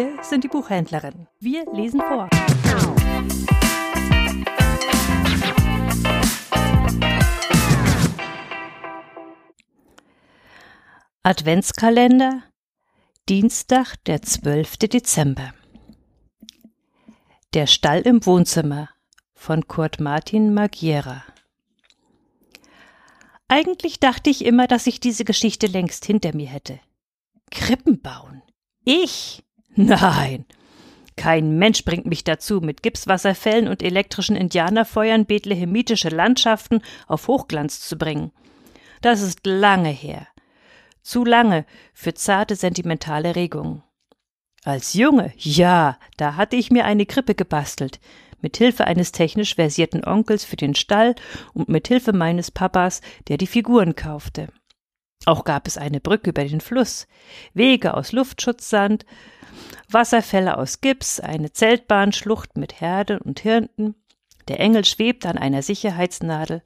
Kinderbuchhändlerin. Wir lesen vor. Adventskalender Dienstag, der 12. Dezember Der Stall im Wohnzimmer von Kurt Martin Magiera Eigentlich dachte ich immer, dass ich diese Geschichte längst hinter mir hätte. Krippen bauen. Ich? Nein. Kein Mensch bringt mich dazu, mit Gipswasserfällen und elektrischen Indianerfeuern bethlehemitische Landschaften auf Hochglanz zu bringen. Das ist lange her. Zu lange für zarte sentimentale Regungen. Als Junge, ja, da hatte ich mir eine Krippe gebastelt, mit Hilfe eines technisch versierten Onkels für den Stall und mit Hilfe meines Papas, der die Figuren kaufte. Auch gab es eine Brücke über den Fluss, Wege aus Luftschutzsand, Wasserfälle aus Gips, eine Zeltbahnschlucht mit Herde und Hirten. Der Engel schwebte an einer Sicherheitsnadel.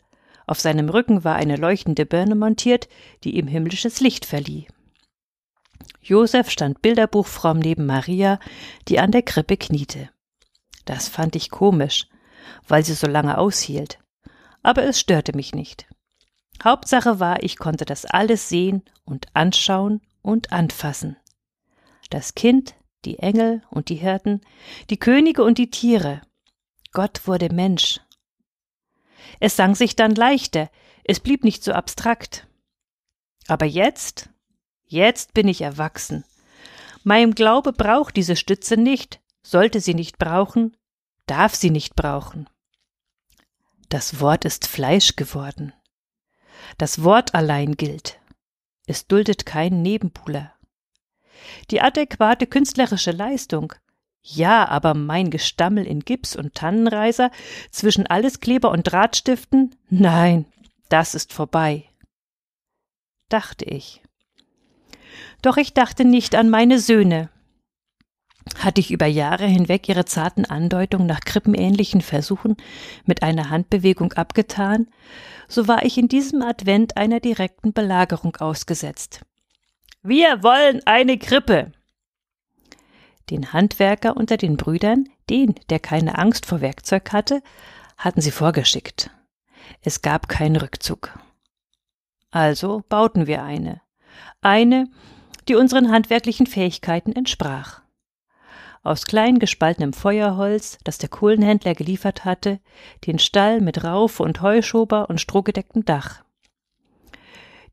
Auf seinem Rücken war eine leuchtende Birne montiert, die ihm himmlisches Licht verlieh. Josef stand bilderbuchfromm neben Maria, die an der Krippe kniete. Das fand ich komisch, weil sie so lange aushielt. Aber es störte mich nicht. Hauptsache war, ich konnte das alles sehen und anschauen und anfassen. Das Kind, die Engel und die Hirten, die Könige und die Tiere. Gott wurde Mensch. Es sang sich dann leichter, es blieb nicht so abstrakt. Aber jetzt, jetzt bin ich erwachsen. Mein Glaube braucht diese Stütze nicht, sollte sie nicht brauchen, darf sie nicht brauchen. Das Wort ist Fleisch geworden. Das Wort allein gilt. Es duldet keinen Nebenbuhler. Die adäquate künstlerische Leistung. Ja, aber mein Gestammel in Gips und Tannenreiser zwischen Alleskleber und Drahtstiften? Nein, das ist vorbei. Dachte ich. Doch ich dachte nicht an meine Söhne, hatte ich über Jahre hinweg ihre zarten Andeutungen nach krippenähnlichen Versuchen mit einer Handbewegung abgetan, so war ich in diesem Advent einer direkten Belagerung ausgesetzt. Wir wollen eine Krippe. Den Handwerker unter den Brüdern, den, der keine Angst vor Werkzeug hatte, hatten sie vorgeschickt. Es gab keinen Rückzug. Also bauten wir eine. Eine, die unseren handwerklichen Fähigkeiten entsprach aus klein gespaltenem Feuerholz, das der Kohlenhändler geliefert hatte, den Stall mit Raufe und Heuschober und strohgedecktem Dach.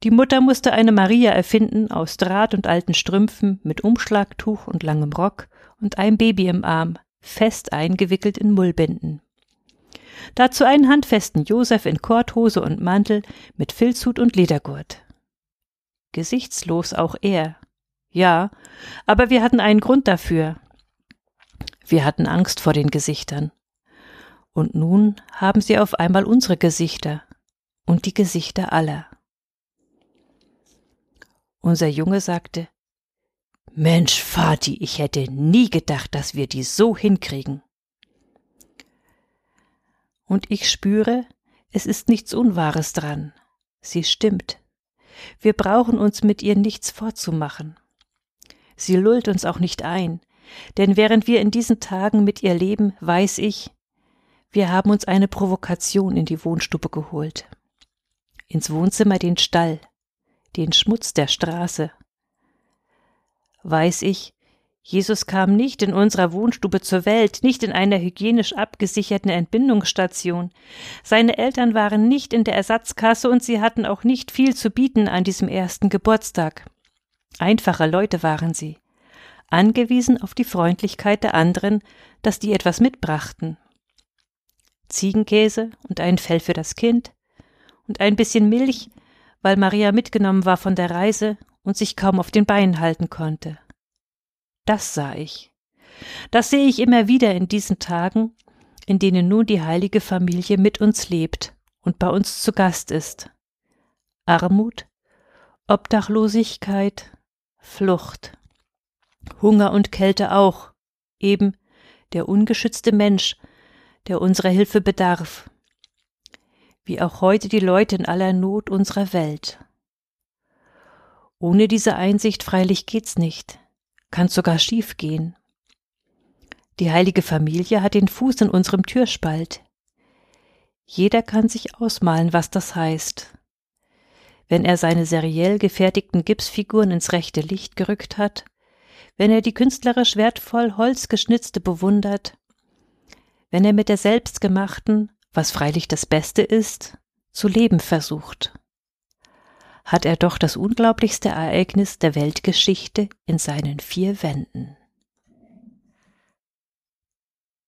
Die Mutter musste eine Maria erfinden aus Draht und alten Strümpfen mit Umschlagtuch und langem Rock und einem Baby im Arm, fest eingewickelt in Mullbinden. Dazu einen handfesten Josef in Korthose und Mantel mit Filzhut und Ledergurt. Gesichtslos auch er. Ja, aber wir hatten einen Grund dafür. Wir hatten Angst vor den Gesichtern. Und nun haben sie auf einmal unsere Gesichter und die Gesichter aller. Unser Junge sagte, Mensch, Vati, ich hätte nie gedacht, dass wir die so hinkriegen. Und ich spüre, es ist nichts Unwahres dran. Sie stimmt. Wir brauchen uns mit ihr nichts vorzumachen. Sie lullt uns auch nicht ein, denn während wir in diesen Tagen mit ihr leben, weiß ich, wir haben uns eine Provokation in die Wohnstube geholt. Ins Wohnzimmer den Stall, den Schmutz der Straße. Weiß ich, Jesus kam nicht in unserer Wohnstube zur Welt, nicht in einer hygienisch abgesicherten Entbindungsstation. Seine Eltern waren nicht in der Ersatzkasse und sie hatten auch nicht viel zu bieten an diesem ersten Geburtstag. Einfache Leute waren sie angewiesen auf die Freundlichkeit der anderen, dass die etwas mitbrachten. Ziegenkäse und ein Fell für das Kind und ein bisschen Milch, weil Maria mitgenommen war von der Reise und sich kaum auf den Beinen halten konnte. Das sah ich. Das sehe ich immer wieder in diesen Tagen, in denen nun die heilige Familie mit uns lebt und bei uns zu Gast ist. Armut, Obdachlosigkeit, Flucht. Hunger und Kälte auch, eben der ungeschützte Mensch, der unserer Hilfe bedarf, wie auch heute die Leute in aller Not unserer Welt. Ohne diese Einsicht freilich geht's nicht, kann sogar schief gehen. Die heilige Familie hat den Fuß in unserem Türspalt. Jeder kann sich ausmalen, was das heißt. Wenn er seine seriell gefertigten Gipsfiguren ins rechte Licht gerückt hat, wenn er die künstlerisch wertvoll Holzgeschnitzte bewundert, wenn er mit der selbstgemachten, was freilich das Beste ist, zu leben versucht, hat er doch das unglaublichste Ereignis der Weltgeschichte in seinen vier Wänden.